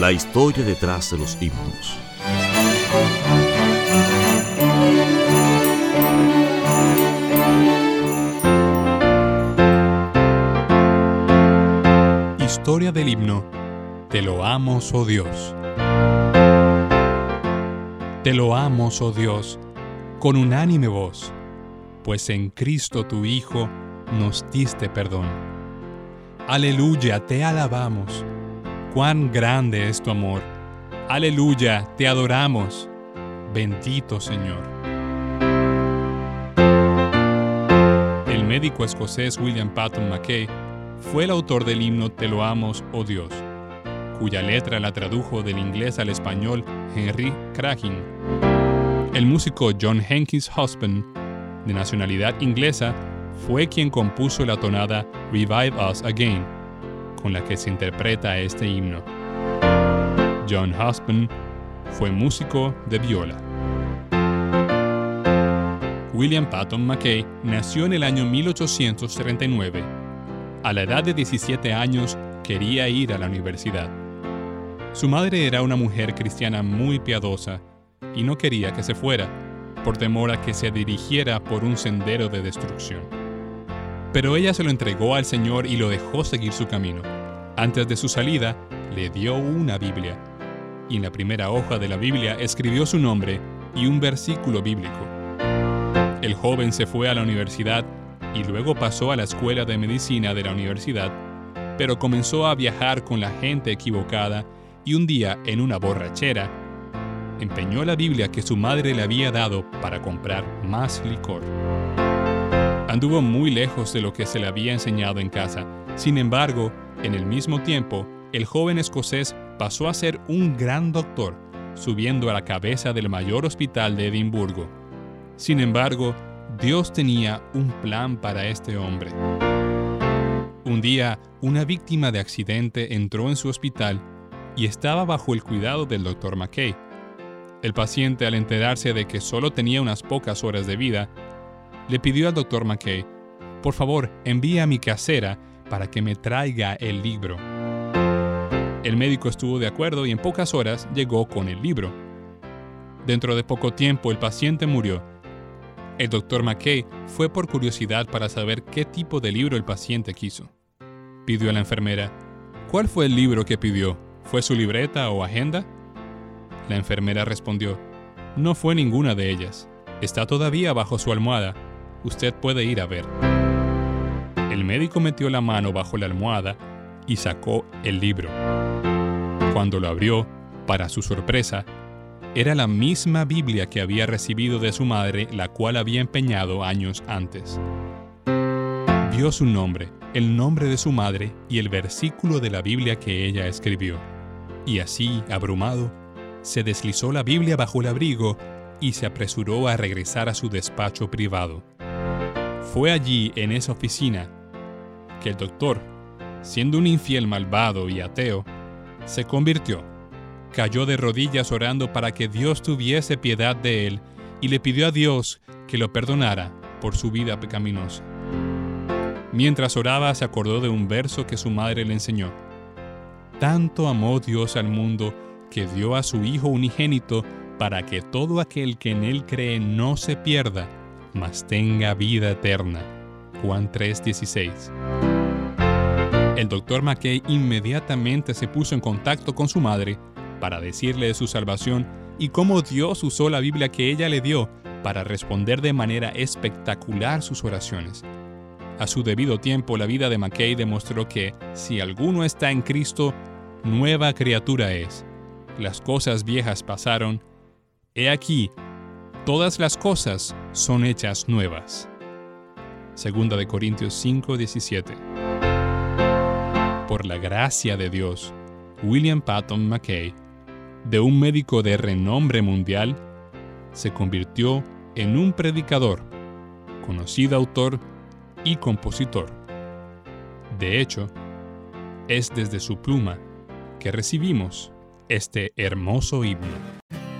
La historia detrás de los himnos. Historia del himno. Te lo amo, oh Dios. Te lo amo, oh Dios, con unánime voz, pues en Cristo tu Hijo nos diste perdón. Aleluya, te alabamos cuán grande es tu amor. Aleluya, te adoramos. Bendito Señor. El médico escocés William Patton McKay fue el autor del himno Te lo amos, oh Dios, cuya letra la tradujo del inglés al español Henry Cragin. El músico John Henkins Husband, de nacionalidad inglesa, fue quien compuso la tonada Revive Us Again con la que se interpreta este himno. John Husband fue músico de viola. William Patton McKay nació en el año 1839. A la edad de 17 años quería ir a la universidad. Su madre era una mujer cristiana muy piadosa y no quería que se fuera, por temor a que se dirigiera por un sendero de destrucción. Pero ella se lo entregó al Señor y lo dejó seguir su camino. Antes de su salida, le dio una Biblia. Y en la primera hoja de la Biblia escribió su nombre y un versículo bíblico. El joven se fue a la universidad y luego pasó a la escuela de medicina de la universidad, pero comenzó a viajar con la gente equivocada y un día, en una borrachera, empeñó la Biblia que su madre le había dado para comprar más licor. Anduvo muy lejos de lo que se le había enseñado en casa. Sin embargo, en el mismo tiempo, el joven escocés pasó a ser un gran doctor, subiendo a la cabeza del mayor hospital de Edimburgo. Sin embargo, Dios tenía un plan para este hombre. Un día, una víctima de accidente entró en su hospital y estaba bajo el cuidado del doctor McKay. El paciente, al enterarse de que solo tenía unas pocas horas de vida, le pidió al doctor McKay, por favor, envíe a mi casera para que me traiga el libro. El médico estuvo de acuerdo y en pocas horas llegó con el libro. Dentro de poco tiempo el paciente murió. El doctor McKay fue por curiosidad para saber qué tipo de libro el paciente quiso. Pidió a la enfermera, ¿cuál fue el libro que pidió? ¿Fue su libreta o agenda? La enfermera respondió, no fue ninguna de ellas. Está todavía bajo su almohada usted puede ir a ver. El médico metió la mano bajo la almohada y sacó el libro. Cuando lo abrió, para su sorpresa, era la misma Biblia que había recibido de su madre, la cual había empeñado años antes. Vio su nombre, el nombre de su madre y el versículo de la Biblia que ella escribió. Y así, abrumado, se deslizó la Biblia bajo el abrigo y se apresuró a regresar a su despacho privado. Fue allí, en esa oficina, que el doctor, siendo un infiel malvado y ateo, se convirtió, cayó de rodillas orando para que Dios tuviese piedad de él y le pidió a Dios que lo perdonara por su vida pecaminosa. Mientras oraba se acordó de un verso que su madre le enseñó. Tanto amó Dios al mundo que dio a su Hijo unigénito para que todo aquel que en él cree no se pierda, mas tenga vida eterna. Juan 3:16. El doctor McKay inmediatamente se puso en contacto con su madre para decirle de su salvación y cómo Dios usó la Biblia que ella le dio para responder de manera espectacular sus oraciones. A su debido tiempo, la vida de McKay demostró que, si alguno está en Cristo, nueva criatura es. Las cosas viejas pasaron. He aquí, todas las cosas son hechas nuevas. Segunda de Corintios 5, 17. Por la gracia de Dios, William Patton McKay, de un médico de renombre mundial, se convirtió en un predicador, conocido autor y compositor. De hecho, es desde su pluma que recibimos este hermoso himno.